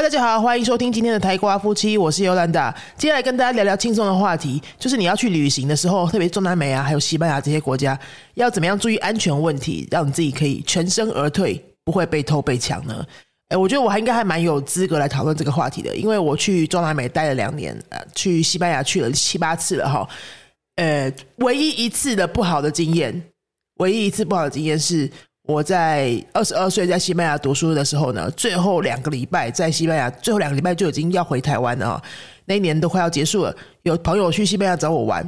大家好，欢迎收听今天的台瓜夫妻，我是尤兰达。接下来跟大家聊聊轻松的话题，就是你要去旅行的时候，特别中南美啊，还有西班牙这些国家，要怎么样注意安全问题，让你自己可以全身而退，不会被偷被抢呢？哎，我觉得我还应该还蛮有资格来讨论这个话题的，因为我去中南美待了两年，呃，去西班牙去了七八次了哈。呃，唯一一次的不好的经验，唯一一次不好的经验是。我在二十二岁在西班牙读书的时候呢，最后两个礼拜在西班牙，最后两个礼拜就已经要回台湾了。那一年都快要结束了，有朋友去西班牙找我玩，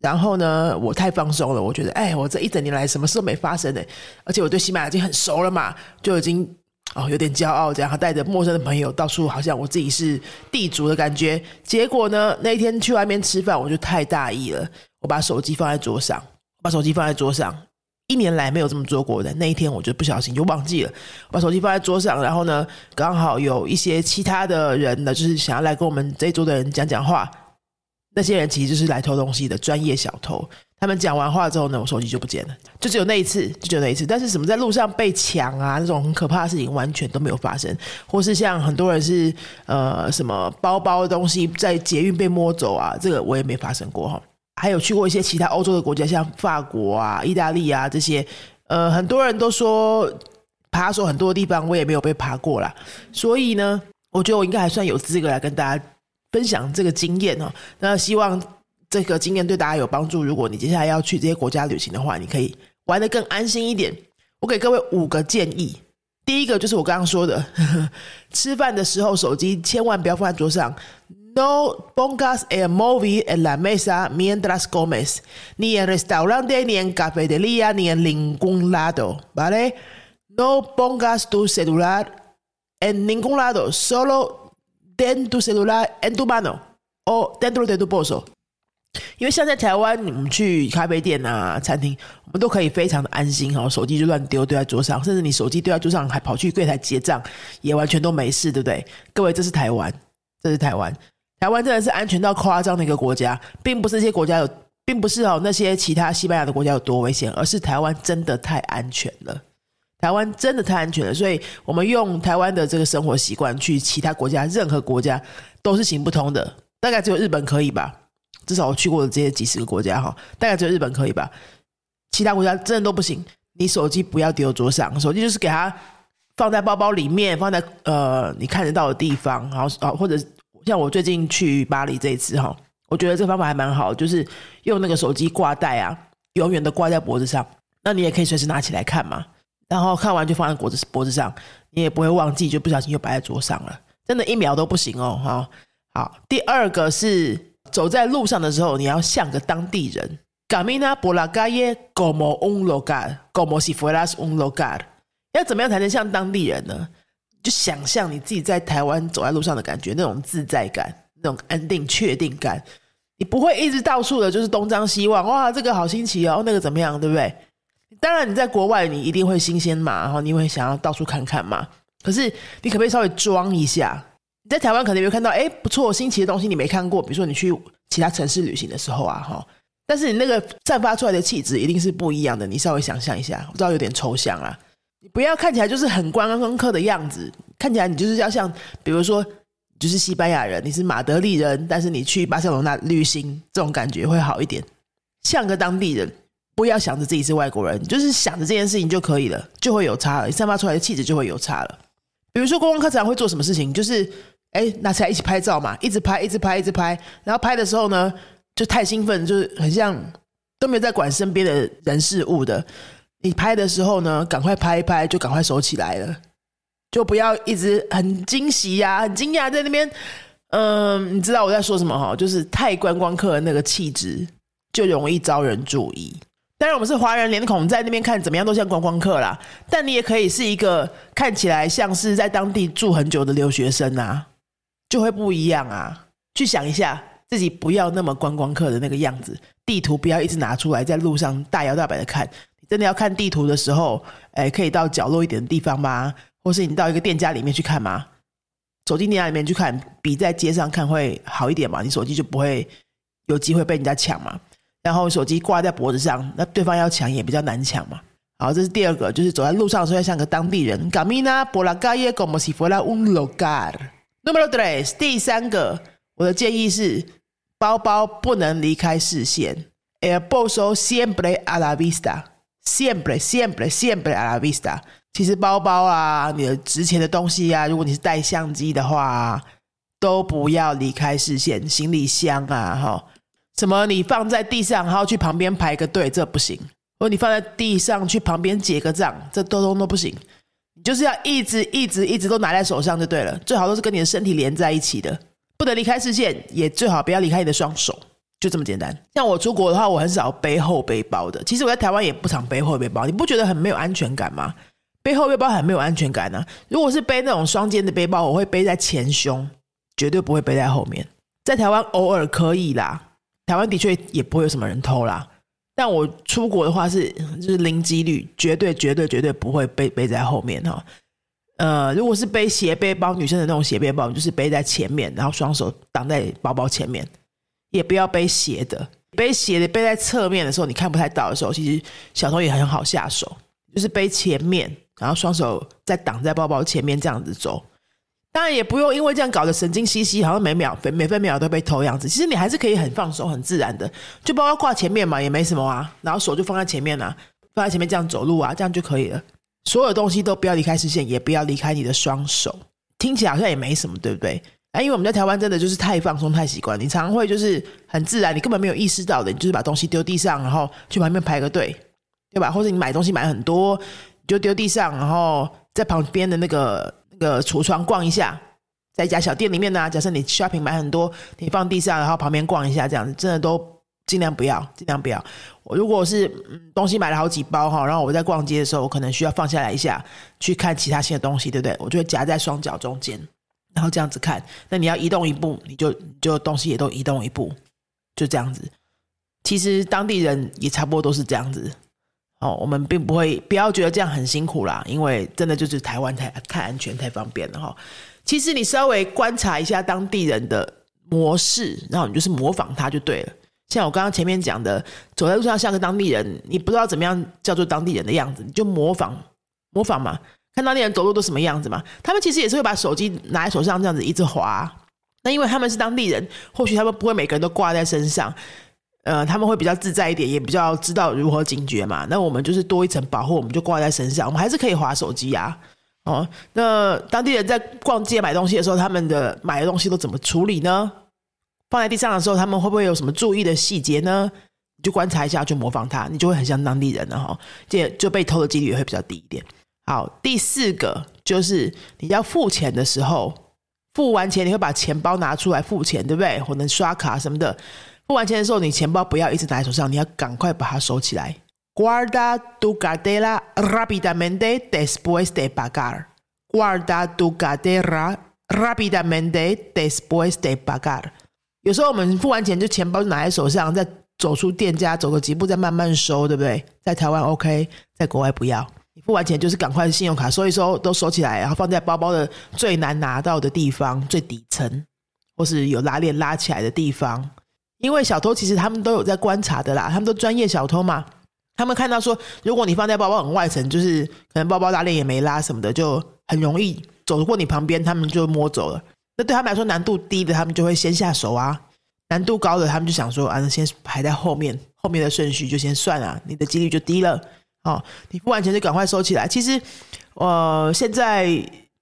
然后呢，我太放松了，我觉得，哎，我这一整年来什么事都没发生呢，而且我对西班牙已经很熟了嘛，就已经哦有点骄傲，这样带着陌生的朋友到处，好像我自己是地主的感觉。结果呢，那一天去外面吃饭，我就太大意了，我把手机放在桌上，把手机放在桌上。一年来没有这么做过的那一天，我就不小心就忘记了，把手机放在桌上，然后呢，刚好有一些其他的人呢，就是想要来跟我们这一桌的人讲讲话。那些人其实就是来偷东西的专业小偷。他们讲完话之后呢，我手机就不见了，就只有那一次，就只有那一次。但是什么在路上被抢啊，这种很可怕的事情完全都没有发生，或是像很多人是呃什么包包的东西在捷运被摸走啊，这个我也没发生过哈。还有去过一些其他欧洲的国家，像法国啊、意大利啊这些，呃，很多人都说爬说很多地方我也没有被爬过啦，所以呢，我觉得我应该还算有资格来跟大家分享这个经验哦。那希望这个经验对大家有帮助。如果你接下来要去这些国家旅行的话，你可以玩的更安心一点。我给各位五个建议，第一个就是我刚刚说的，吃饭的时候手机千万不要放在桌上。No pongas el móvil en la mesa mientras comes, ni en restaurante, ni en cafetería, ni en ningún lado, ¿vale? No pongas tu celular en ningún lado, solo ten tu celular en tu mano o dentro de tu bolso. 因为像在台湾，你们去咖啡店啊、餐厅，我们都可以非常的安心哈，手机就乱丢丢在桌上，甚至你手机丢在桌上还跑去柜台结账，也完全都没事，对不对？各位，这是台湾，这是台湾。台湾真的是安全到夸张的一个国家，并不是这些国家有，并不是哦那些其他西班牙的国家有多危险，而是台湾真的太安全了。台湾真的太安全了，所以我们用台湾的这个生活习惯去其他国家，任何国家都是行不通的。大概只有日本可以吧？至少我去过的这些几十个国家哈，大概只有日本可以吧？其他国家真的都不行。你手机不要丢桌上，手机就是给它放在包包里面，放在呃你看得到的地方，然后啊或者。像我最近去巴黎这一次哈，我觉得这个方法还蛮好，就是用那个手机挂带啊，永远的挂在脖子上，那你也可以随时拿起来看嘛。然后看完就放在脖子脖子上，你也不会忘记，就不小心又摆在桌上了。真的，一秒都不行哦，哈。好，第二个是走在路上的时候，你要像个当地人。Camina por la calle como un local, como si fueras un local。要怎么样才能像当地人呢？就想象你自己在台湾走在路上的感觉，那种自在感，那种安定、确定感，你不会一直到处的，就是东张西望，哇，这个好新奇哦，那个怎么样，对不对？当然，你在国外，你一定会新鲜嘛，然后你会想要到处看看嘛。可是，你可不可以稍微装一下？你在台湾可能有看到，哎，不错，新奇的东西你没看过，比如说你去其他城市旅行的时候啊，哈。但是你那个散发出来的气质一定是不一样的，你稍微想象一下，我知道有点抽象啊。你不要看起来就是很观光客的样子，看起来你就是要像，比如说，就是西班牙人，你是马德里人，但是你去巴塞罗那旅行，这种感觉会好一点，像个当地人，不要想着自己是外国人，就是想着这件事情就可以了，就会有差了，散发出来的气质就会有差了。比如说观光客常会做什么事情，就是哎拿起来一起拍照嘛，一直拍，一直拍，一直拍，然后拍的时候呢，就太兴奋，就是很像都没有在管身边的人事物的。你拍的时候呢，赶快拍一拍，就赶快收起来了，就不要一直很惊喜呀、很惊讶在那边。嗯，你知道我在说什么哈？就是太观光客的那个气质，就容易招人注意。当然，我们是华人脸孔，在那边看怎么样都像观光客啦。但你也可以是一个看起来像是在当地住很久的留学生啊，就会不一样啊。去想一下，自己不要那么观光客的那个样子，地图不要一直拿出来在路上大摇大摆的看。真的要看地图的时候，哎，可以到角落一点的地方吗？或是你到一个店家里面去看吗？走进店家里面去看，比在街上看会好一点嘛？你手机就不会有机会被人家抢嘛。然后手机挂在脖子上，那对方要抢也比较难抢嘛。好，这是第二个，就是走在路上的时候要像个当地人。Camina por la calle como si fuera un local。Number three，第三个，我的建议是，包包不能离开视线。El bolso siempre a la vista siempre siempre a la vista。其实包包啊，你的值钱的东西啊，如果你是带相机的话，都不要离开视线。行李箱啊，哈，什么你放在地上，然后去旁边排个队，这不行。或你放在地上去旁边结个账，这都都都不行。你就是要一直一直一直都拿在手上就对了，最好都是跟你的身体连在一起的，不能离开视线，也最好不要离开你的双手，就这么简单。像我出国的话，我很少背后背包的。其实我在台湾也不常背后背包，你不觉得很没有安全感吗？背后背包很没有安全感呢。如果是背那种双肩的背包，我会背在前胸，绝对不会背在后面。在台湾偶尔可以啦，台湾的确也不会有什么人偷啦。但我出国的话是就是零几率，绝对绝对绝对不会背背在后面哈。呃，如果是背斜背包，女生的那种斜背包，就是背在前面，然后双手挡在包包前面，也不要背斜的。背斜的背在侧面的时候，你看不太到的时候，其实小偷也很好下手，就是背前面，然后双手再挡在包包前面这样子走。当然也不用因为这样搞得神经兮兮，好像每秒每每分秒都被偷样子。其实你还是可以很放松、很自然的，就包包挂前面嘛，也没什么啊。然后手就放在前面啊，放在前面这样走路啊，这样就可以了。所有东西都不要离开视线，也不要离开你的双手。听起来好像也没什么，对不对？啊，因为我们在台湾真的就是太放松、太习惯，你常会就是很自然，你根本没有意识到的，你就是把东西丢地上，然后去旁边排个队，对吧？或者你买东西买很多，你就丢地上，然后在旁边的那个那。个橱窗逛一下，在一家小店里面呢。假设你 shopping 买很多，你放地上，然后旁边逛一下，这样子真的都尽量不要，尽量不要。我如果是东西买了好几包哈，然后我在逛街的时候，我可能需要放下来一下，去看其他新的东西，对不对？我就会夹在双脚中间，然后这样子看。那你要移动一步，你就就东西也都移动一步，就这样子。其实当地人也差不多都是这样子。哦，我们并不会不要觉得这样很辛苦啦，因为真的就是台湾太太安全太方便了哈。其实你稍微观察一下当地人的模式，然后你就是模仿他就对了。像我刚刚前面讲的，走在路上像个当地人，你不知道怎么样叫做当地人的样子，你就模仿模仿嘛，看当地人走路都什么样子嘛。他们其实也是会把手机拿在手上这样子一直滑，那因为他们是当地人，或许他们不会每个人都挂在身上。呃，他们会比较自在一点，也比较知道如何警觉嘛。那我们就是多一层保护，我们就挂在身上，我们还是可以划手机啊。哦，那当地人在逛街买东西的时候，他们的买的东西都怎么处理呢？放在地上的时候，他们会不会有什么注意的细节呢？你就观察一下，就模仿他，你就会很像当地人了哈。这就被偷的几率也会比较低一点。好，第四个就是你要付钱的时候，付完钱你会把钱包拿出来付钱，对不对？或者刷卡什么的。付完钱的时候，你钱包不要一直拿在手上，你要赶快把它收起来。Guarda tu cartera rápidamente después de pagar. Guarda tu cartera rápidamente después de pagar. 有时候我们付完钱就钱包拿在手上，再走出店家，走个几步再慢慢收，对不对？在台湾 OK，在国外不要。付完钱就是赶快信用卡收一收，都收起来，然后放在包包的最难拿到的地方，最底层，或是有拉链拉起来的地方。因为小偷其实他们都有在观察的啦，他们都专业小偷嘛。他们看到说，如果你放在包包很外层，就是可能包包拉链也没拉什么的，就很容易走过你旁边，他们就摸走了。那对他们来说难度低的，他们就会先下手啊；难度高的，他们就想说啊，那先排在后面，后面的顺序就先算了，你的几率就低了。哦，你付完钱就赶快收起来。其实，呃，现在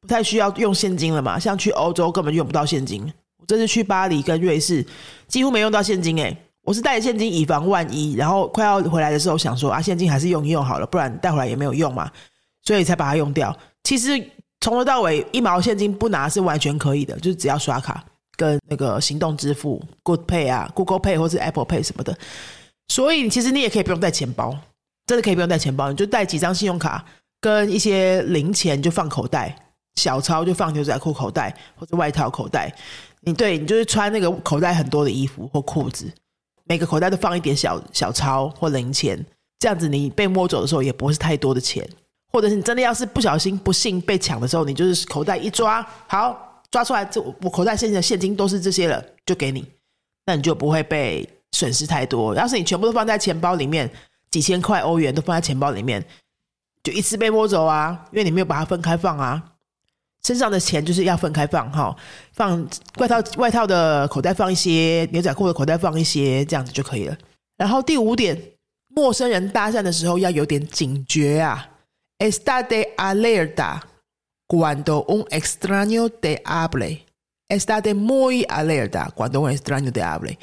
不太需要用现金了嘛，像去欧洲根本用不到现金。我这次去巴黎跟瑞士，几乎没用到现金诶，我是带现金以防万一，然后快要回来的时候想说啊，现金还是用一用好了，不然带回来也没有用嘛，所以才把它用掉。其实从头到尾一毛现金不拿是完全可以的，就是只要刷卡跟那个行动支付，Good Pay 啊，Google Pay 或是 Apple Pay 什么的。所以其实你也可以不用带钱包，真的可以不用带钱包，你就带几张信用卡跟一些零钱就放口袋，小钞就放牛仔裤口袋或者外套口袋。你对你就是穿那个口袋很多的衣服或裤子，每个口袋都放一点小小钞或零钱，这样子你被摸走的时候也不会是太多的钱，或者是你真的要是不小心不幸被抢的时候，你就是口袋一抓，好抓出来，这我口袋现在的现金都是这些了，就给你，那你就不会被损失太多。要是你全部都放在钱包里面，几千块欧元都放在钱包里面，就一次被摸走啊，因为你没有把它分开放啊。身上的钱就是要分开放哈，放外套外套的口袋放一些，牛仔裤的口袋放一些，这样子就可以了。然后第五点，陌生人搭讪的时候要有点警觉啊。Está de alerta cuando un extraño te hable. Está de muy alerta cuando un extraño te hable.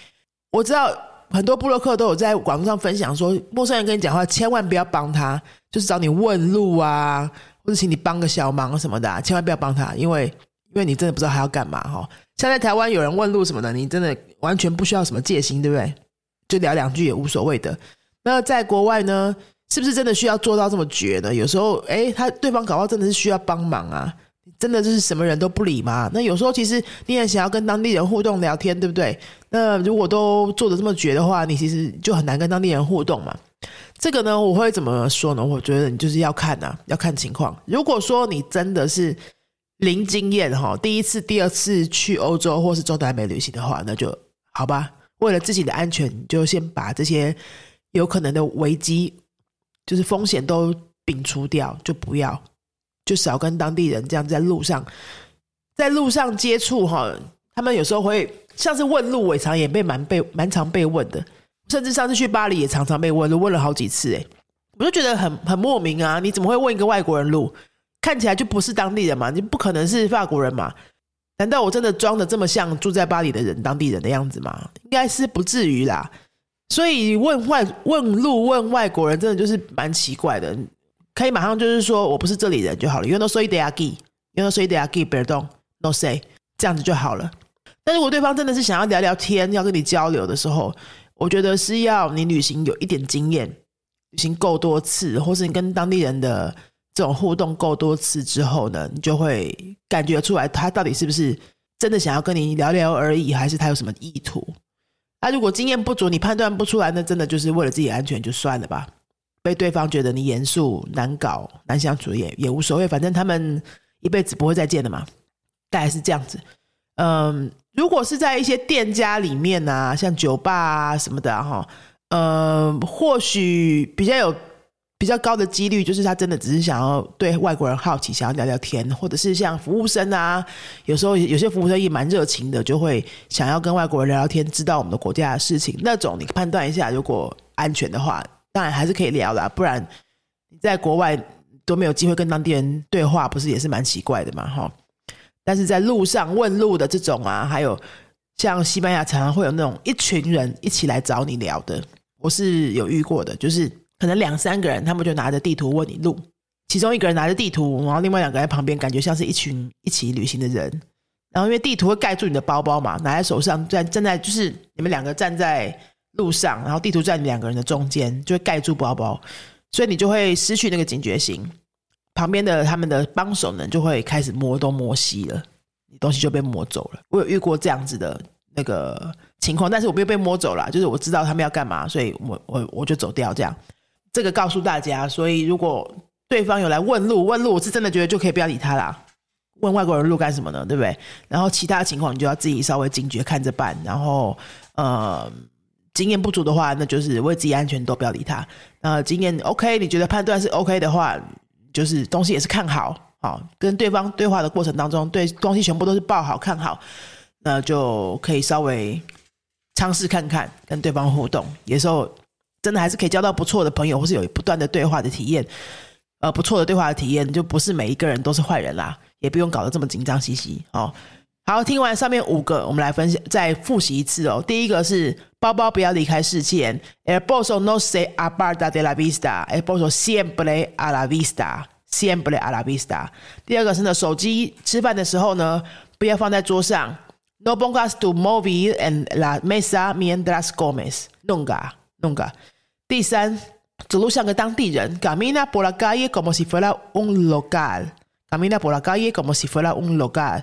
我知道很多布洛克都有在网络上分享说，陌生人跟你讲话，千万不要帮他，就是找你问路啊。或者请你帮个小忙什么的，千万不要帮他，因为因为你真的不知道他要干嘛哈。像在台湾有人问路什么的，你真的完全不需要什么戒心，对不对？就聊两句也无所谓的。那在国外呢，是不是真的需要做到这么绝呢？有时候，哎，他对方搞到真的是需要帮忙啊，真的就是什么人都不理吗？那有时候其实你也想要跟当地人互动聊天，对不对？那如果都做的这么绝的话，你其实就很难跟当地人互动嘛。这个呢，我会怎么说呢？我觉得你就是要看呐，要看情况。如果说你真的是零经验哈，第一次、第二次去欧洲或是中南美旅行的话，那就好吧。为了自己的安全，就先把这些有可能的危机，就是风险都摒除掉，就不要，就少跟当地人这样在路上，在路上接触哈。他们有时候会像是问路，尾常也被蛮被蛮常被问的。甚至上次去巴黎也常常被问，都问了好几次。哎，我就觉得很很莫名啊！你怎么会问一个外国人路？看起来就不是当地人嘛？你不可能是法国人嘛？难道我真的装的这么像住在巴黎的人、当地人的样子吗？应该是不至于啦。所以问外问路问外国人，真的就是蛮奇怪的。可以马上就是说我不是这里人就好了。You know say the agi，You know say the agi，perdon，no say，这样子就好了。但如果对方真的是想要聊聊天，要跟你交流的时候，我觉得是要你旅行有一点经验，旅行够多次，或是你跟当地人的这种互动够多次之后呢，你就会感觉出来他到底是不是真的想要跟你聊聊而已，还是他有什么意图。那如果经验不足，你判断不出来，那真的就是为了自己安全就算了吧。被对方觉得你严肃、难搞、难相处也也无所谓，反正他们一辈子不会再见的嘛，大概是这样子。嗯。如果是在一些店家里面啊，像酒吧啊什么的哈，呃，或许比较有比较高的几率，就是他真的只是想要对外国人好奇，想要聊聊天，或者是像服务生啊，有时候有些服务生也蛮热情的，就会想要跟外国人聊聊天，知道我们的国家的事情。那种你判断一下，如果安全的话，当然还是可以聊啦，不然你在国外都没有机会跟当地人对话，不是也是蛮奇怪的嘛，哈。但是在路上问路的这种啊，还有像西班牙常常会有那种一群人一起来找你聊的，我是有遇过的，就是可能两三个人，他们就拿着地图问你路，其中一个人拿着地图，然后另外两个在旁边，感觉像是一群一起旅行的人。然后因为地图会盖住你的包包嘛，拿在手上站站在就是你们两个站在路上，然后地图在你两个人的中间，就会盖住包包，所以你就会失去那个警觉性。旁边的他们的帮手呢，就会开始摸东摸西了，你东西就被摸走了。我有遇过这样子的那个情况，但是我没有被摸走了，就是我知道他们要干嘛，所以我我我就走掉。这样，这个告诉大家。所以如果对方有来问路，问路，我是真的觉得就可以不要理他啦。问外国人路干什么呢？对不对？然后其他情况你就要自己稍微警觉看着办。然后呃，经验不足的话，那就是为自己安全都不要理他。那，经验 OK，你觉得判断是 OK 的话。就是东西也是看好，好跟对方对话的过程当中，对东西全部都是报好看好，那就可以稍微尝试看看跟对方互动，有时候真的还是可以交到不错的朋友，或是有不断的对话的体验，呃，不错的对话的体验，就不是每一个人都是坏人啦，也不用搞得这么紧张兮兮哦。好，听完上面五个，我们来分享，再复习一次哦。第一个是包包不要离开视线，el bolso no se aparta de la vista，el bolso siempre a la vista，siempre a la vista。第二个是呢，手机吃饭的时候呢，不要放在桌上，no pongas tu móvil en la mesa mientras comes，nunca，nunca。第三，走路像个当地人，camina por la calle como si fuera un local，camina por la calle como si fuera un local。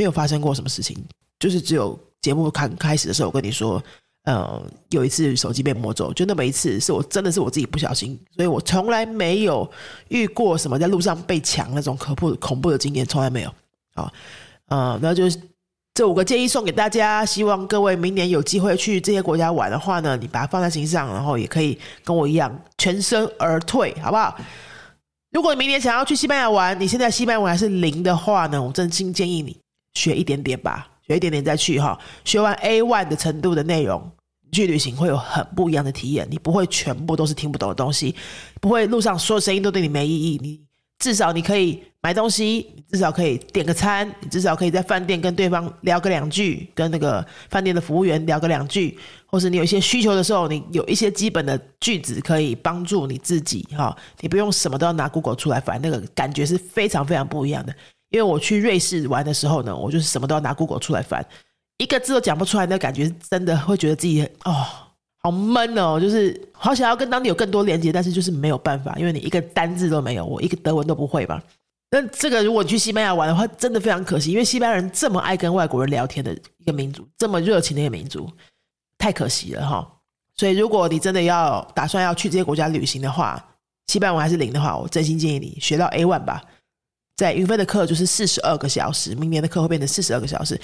没有发生过什么事情，就是只有节目开开始的时候，我跟你说，呃，有一次手机被摸走，就那么一次，是我真的是我自己不小心，所以我从来没有遇过什么在路上被抢那种可怖恐怖的经验，从来没有。啊，呃，那就是这五个建议送给大家，希望各位明年有机会去这些国家玩的话呢，你把它放在心上，然后也可以跟我一样全身而退，好不好？如果你明年想要去西班牙玩，你现在西班牙文还是零的话呢，我真心建议你学一点点吧，学一点点再去哈。学完 A one 的程度的内容，去旅行会有很不一样的体验，你不会全部都是听不懂的东西，不会路上所有声音都对你没意义，你。至少你可以买东西，你至少可以点个餐，你至少可以在饭店跟对方聊个两句，跟那个饭店的服务员聊个两句，或是你有一些需求的时候，你有一些基本的句子可以帮助你自己哈，你不用什么都要拿 Google 出来反正，那个感觉是非常非常不一样的。因为我去瑞士玩的时候呢，我就是什么都要拿 Google 出来翻，一个字都讲不出来，那感觉真的会觉得自己哦。好闷哦，就是好想要跟当地有更多连接，但是就是没有办法，因为你一个单字都没有，我一个德文都不会吧。那这个如果你去西班牙玩的话，真的非常可惜，因为西班牙人这么爱跟外国人聊天的一个民族，这么热情的一个民族，太可惜了哈。所以如果你真的要打算要去这些国家旅行的话，西班牙文还是零的话，我真心建议你学到 A one 吧。在云飞的课就是四十二个小时，明年的课会变成四十二个小时，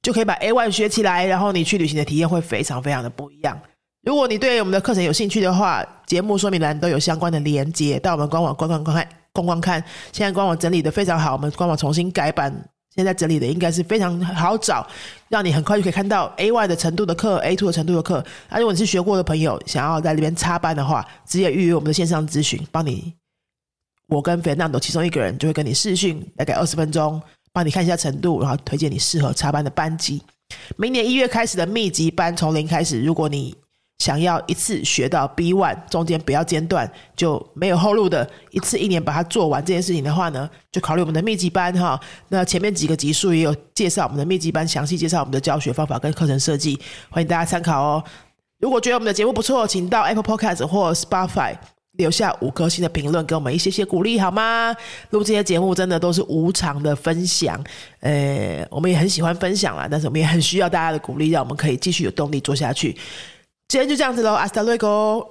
就可以把 A one 学起来，然后你去旅行的体验会非常非常的不一样。如果你对我们的课程有兴趣的话，节目说明栏都有相关的连接，到我们官网观看、观看、逛逛看。现在官网整理的非常好，我们官网重新改版，现在整理的应该是非常好找，让你很快就可以看到 A one 的程度的课、A two 的程度的课。那如果你是学过的朋友，想要在里边插班的话，直接预约我们的线上咨询，帮你，我跟斐南多其中一个人就会跟你视讯，大概二十分钟，帮你看一下程度，然后推荐你适合插班的班级。明年一月开始的密集班从零开始，如果你想要一次学到 B one，中间不要间断，就没有后路的，一次一年把它做完这件事情的话呢，就考虑我们的密集班哈。那前面几个集数也有介绍我们的密集班，详细介绍我们的教学方法跟课程设计，欢迎大家参考哦。如果觉得我们的节目不错，请到 Apple Podcast 或 Spotify 留下五颗星的评论，给我们一些些鼓励好吗？录这些节目真的都是无偿的分享，呃，我们也很喜欢分享啦，但是我们也很需要大家的鼓励，让我们可以继续有动力做下去。今天就这样子喽，阿斯达瑞哥。